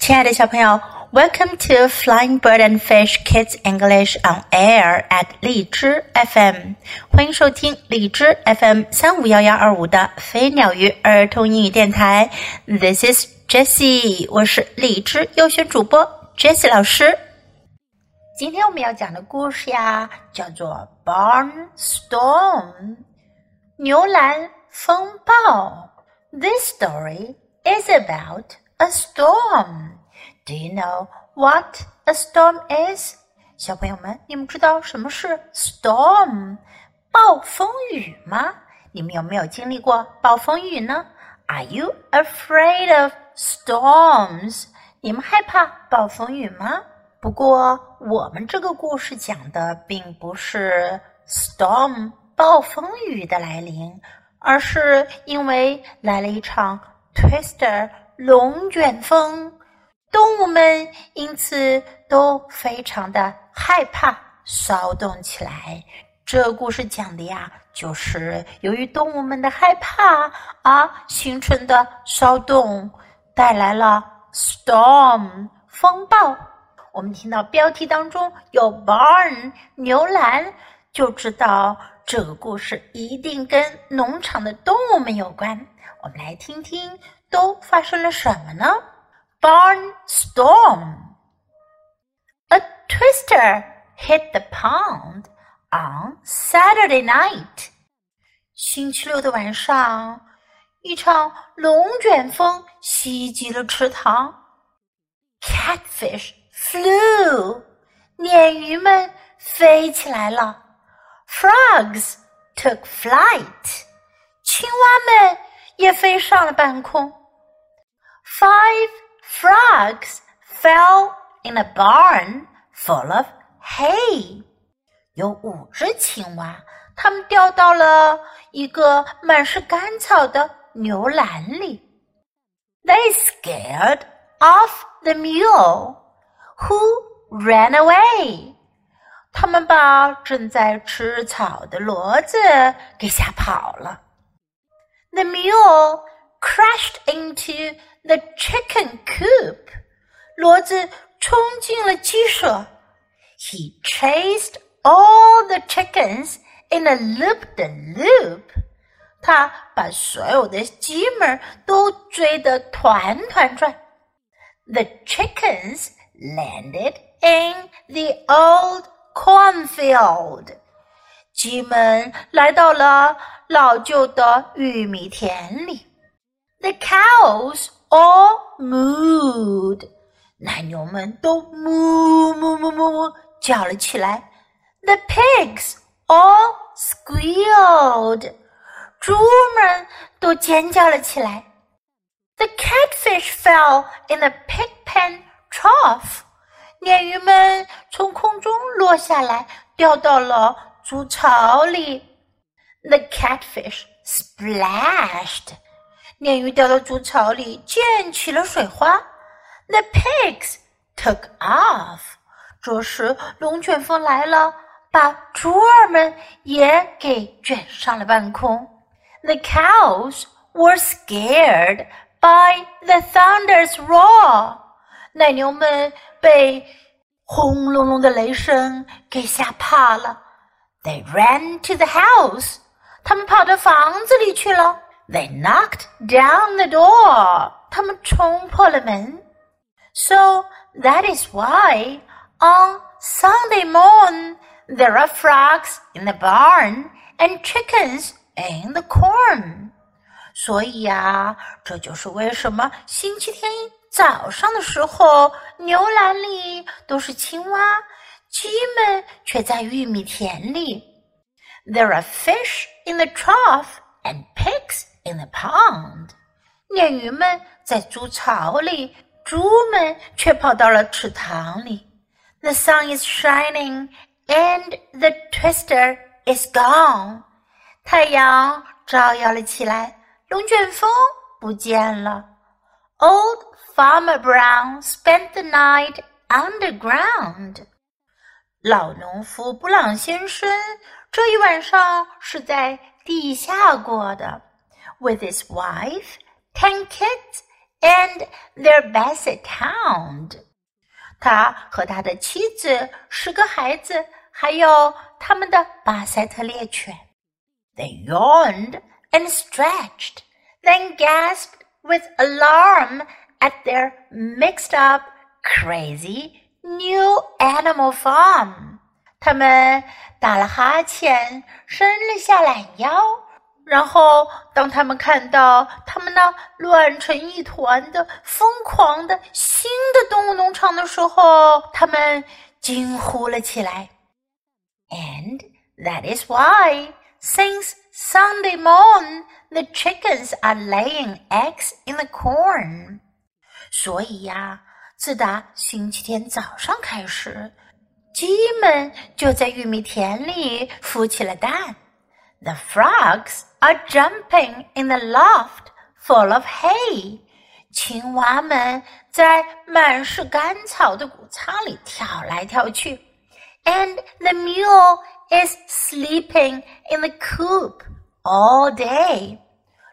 亲爱的小朋友，Welcome to Flying Bird and Fish Kids English on Air at 荔枝 FM，欢迎收听荔枝 FM 三五幺幺二五的飞鸟鱼儿童英语电台。This is Jessie，我是荔枝优选主播 Jessie 老师。今天我们要讲的故事呀，叫做 Barn Storm，牛栏风暴。This story is about a storm. Do you know what a storm is? 小朋友们，你们知道什么是 storm 暴风雨吗？你们有没有经历过暴风雨呢？Are you afraid of storms? 你们害怕暴风雨吗？不过，我们这个故事讲的并不是 storm 暴风雨的来临，而是因为来了一场 twister 龙卷风，动物们因此都非常的害怕，骚动起来。这故事讲的呀，就是由于动物们的害怕而形成的骚动，带来了 storm 风暴。我们听到标题当中有 barn 牛栏，就知道这个故事一定跟农场的动物们有关。我们来听听都发生了什么呢？Barn storm. A twister hit the pond on Saturday night. 星期六的晚上，一场龙卷风袭击了池塘。Catfish flew，鲶鱼们飞起来了。Frogs took flight，青蛙们 也飞上了半空。Five frogs fell in a barn full of hay，有五只青蛙，它们掉到了一个满是干草的牛栏里。They scared off the mule who ran away。他们把正在吃草的骡子给吓跑了。 The mule crashed into the chicken coop。骡子冲进了鸡舍。He chased all the chickens in a loop-the-loop。他把所有的鸡们都追得团团转。The chickens landed in the old cornfield。鸡们来到了 老旧的玉米田里。The cows all mooed。奶牛们都哞哞哞哞叫了起来。The pigs all squealed。猪们都尖叫了起来。The catfish fell in the pig pen trough。鲶鱼们从空中落下来，掉到了猪槽里。 The catfish splashed。鲶鱼掉到猪槽里，溅起了水花。The pigs took off。这时，龙卷风来了，把猪儿们也给卷上了半空。The cows were scared by the thunder's roar。奶牛们被轰隆隆的雷声给吓怕了。They ran to the house。 他们跑到房子里去了。They knocked down the door。他们冲破了门。So that is why on Sunday morn there are frogs in the barn and chickens in the corn。所以呀，这就是为什么星期天早上的时候，牛栏里都是青蛙，鸡们却在玉米田里。 There are fish in the trough and pigs in the pond。鲶鱼们在猪槽里，猪们却跑到了池塘里。The sun is shining and the twister is gone。太阳照耀了起来，龙卷风不见了。Old Farmer Brown spent the night underground. 老农夫布朗先生这一晚上是在地下过的，with his wife, ten kids, and their basset hound。他和他的妻子、十个孩子，还有他们的巴塞特猎犬。They yawned and stretched, then gasped with alarm at their mixed up, crazy new animal farm. 他们打了哈欠，伸了下懒腰，然后当他们看到他们那乱成一团的疯狂的新的动物农场的时候，他们惊呼了起来。And that is why, since Sunday morn, the chickens are laying eggs in the corn. 所以呀， 自打星期天早上开始。鸡们就在玉米田里孵起了蛋。The frogs are jumping in the loft full of hay。青蛙们在满是干草的谷仓里跳来跳去。And the mule is sleeping in the coop all day。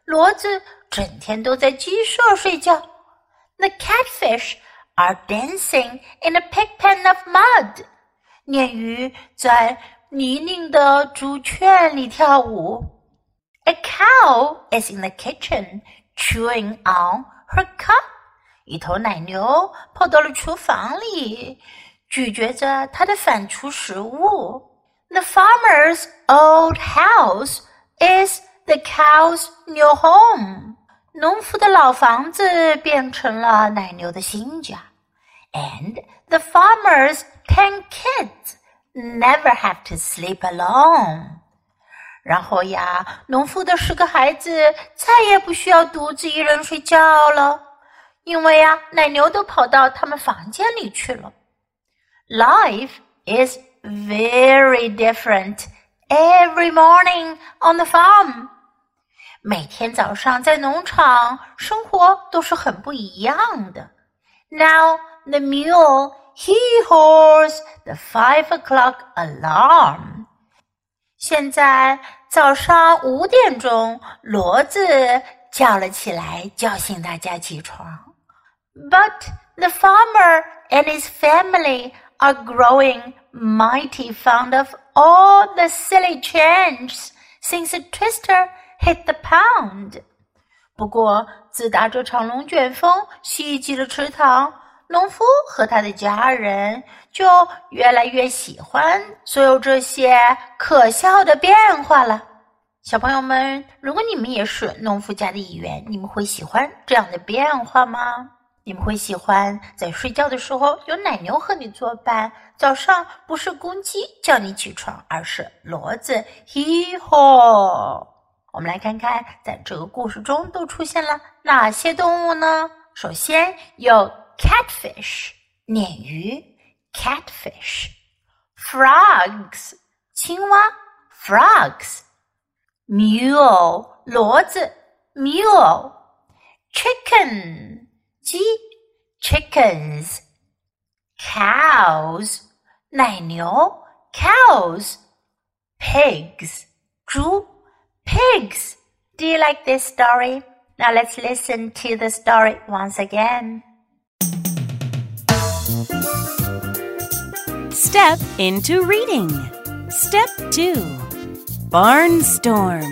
骡子整天都在鸡舍睡觉。The catfish are dancing in a pigpen of mud。鲶鱼在泥泞的猪圈里跳舞。A cow is in the kitchen chewing on her cud。一头奶牛跑到了厨房里，咀嚼着它的反刍食物。The farmer's old house is the cow's new home。 农夫的老房子变成了奶牛的新家。And the farmer's ten kids never have to sleep alone. 然后呀，农夫的十个孩子再也不需要独自一人睡觉了，因为呀，奶牛都跑到他们房间里去了。Life is very different every morning on the farm. 每天早上在农场生活都是很不一样的。Now the mule he hears the five o'clock alarm。现在早上五点钟，骡子叫了起来，叫醒大家起床。But the farmer and his family are growing mighty fond of all the silly changes since the twister hit the pound。不过，自打这场龙卷风袭击了池塘，农夫和他的家人就越来越喜欢所有这些可笑的变化了。小朋友们，如果你们也是农夫家的一员，你们会喜欢这样的变化吗？你们会喜欢在睡觉的时候有奶牛和你作伴，早上不是公鸡叫你起床，而是骡子。我们来看看，在这个故事中都出现了哪些动物呢？首先有。catfish 鲶鱼，catfish frogs 青蛙，frogs mule 骡子，mule chicken 鸡，chickens cows 奶牛，cows pigs 猪，pigs Do you like this story? Now let's listen to the story once again. Step into reading. Step 2 Barnstorm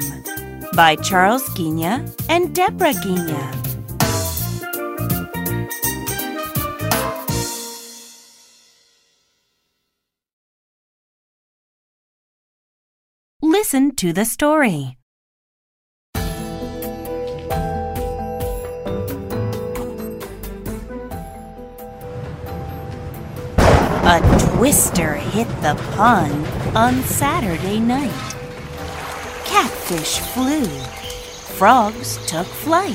by Charles Ghigna and Deborah Ghigna. Listen to the story. A twister hit the pond on Saturday night. Catfish flew. Frogs took flight.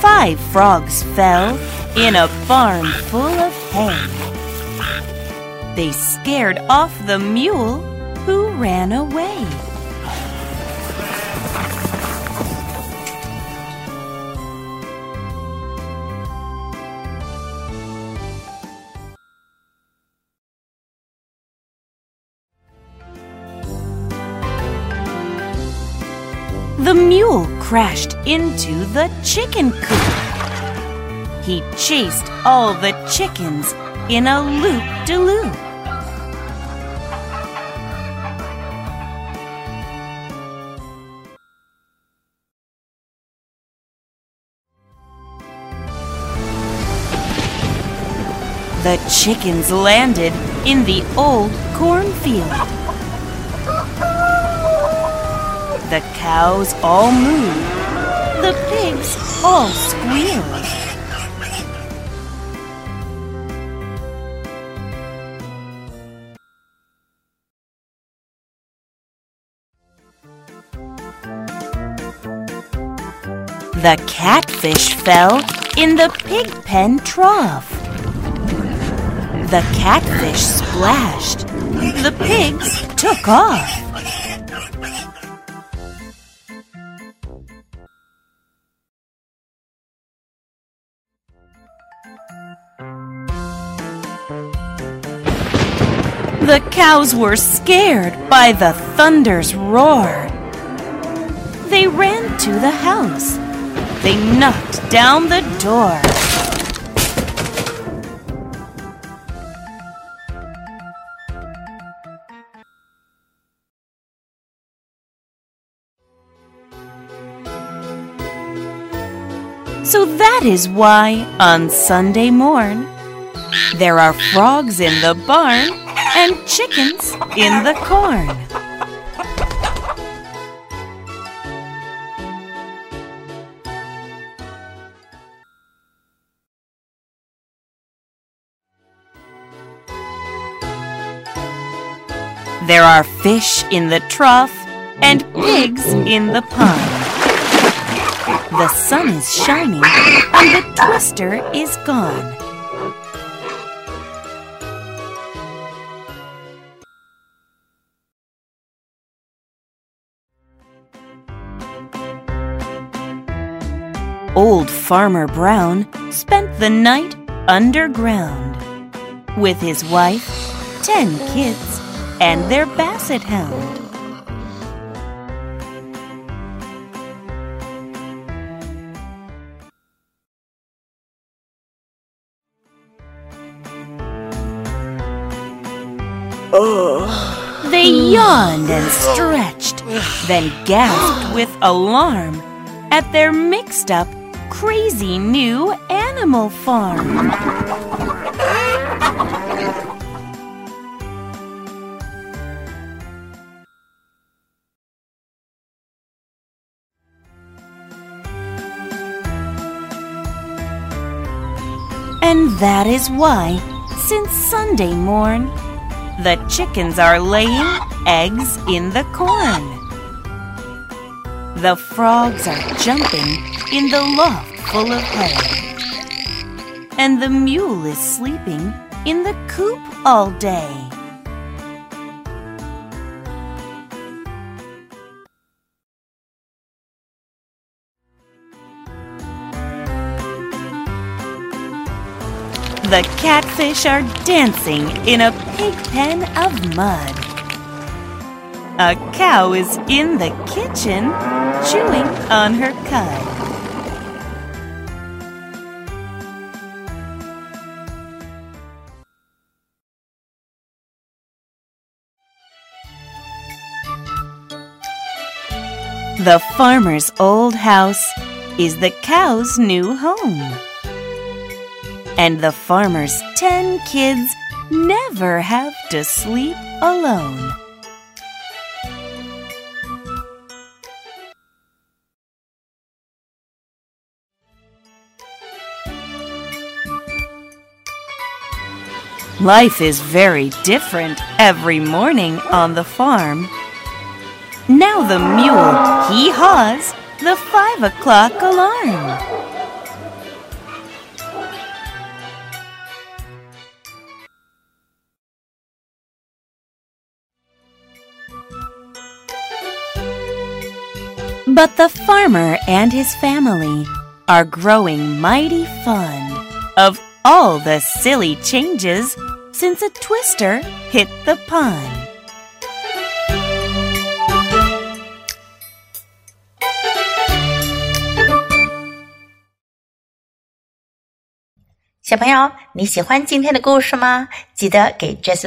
Five frogs fell in a farm full of hay. They scared off the mule who ran away. The mule crashed into the chicken coop. He chased all the chickens in a loop de loop. The chickens landed in the old cornfield. The cows all moved. The pigs all squealed. The catfish fell in the pig pen trough. The catfish splashed. The pigs took off. The cows were scared by the thunder's roar. They ran to the house. They knocked down the door. So that is why on Sunday morn there are frogs in the barn and chickens in the corn. There are fish in the trough and pigs in the pond. The sun is shining and the twister is gone. Old Farmer Brown spent the night underground with his wife, ten kids, and their basset hound. Yawned and stretched, then gasped with alarm at their mixed up, crazy new animal farm. And that is why, since Sunday morn, the chickens are laying eggs in the corn. The frogs are jumping in the loft full of hay. And the mule is sleeping in the coop all day. The catfish are dancing in a pig pen of mud. A cow is in the kitchen chewing on her cud. The farmer's old house is the cow's new home. And the farmer's ten kids never have to sleep alone. Life is very different every morning on the farm. Now the mule he haws the five o'clock alarm. But the farmer and his family are growing mighty fond of all the silly changes since a twister hit the pond. Jess